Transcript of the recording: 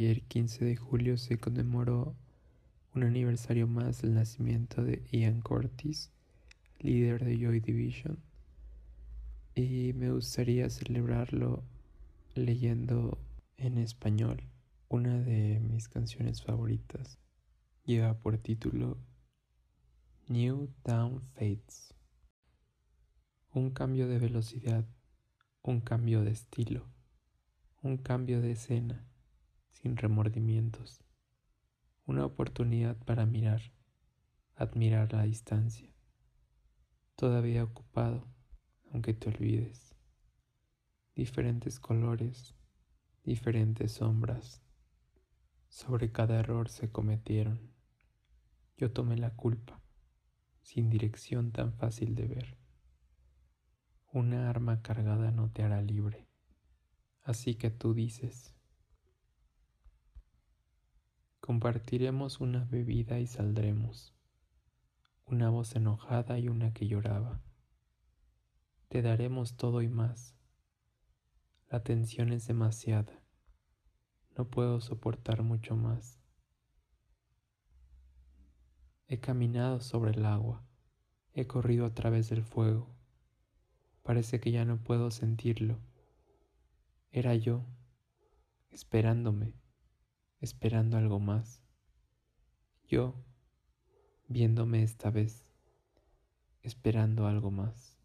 15 de julio se conmemoró un aniversario más del nacimiento de Ian Curtis, líder de Joy Division, y me gustaría celebrarlo leyendo en español una de mis canciones favoritas. Lleva por título New Town Fates. Un cambio de velocidad, un cambio de estilo, un cambio de escena, sin remordimientos. Una oportunidad para mirar, admirar la distancia. Todavía ocupado, aunque te olvides. Diferentes colores, diferentes sombras. Sobre cada error se cometieron. Yo tomé la culpa, sin dirección tan fácil de ver. Una arma cargada no te hará libre. Así que tú dices, compartiremos una bebida y saldremos, una voz enojada y una que lloraba. Te daremos todo y más. La tensión es demasiada. No puedo soportar mucho más. He caminado sobre el agua, he corrido a través del fuego Parece que ya no puedo sentirlo. Era yo, esperándome, esperando algo más. Yo, viéndome esta vez, esperando algo más.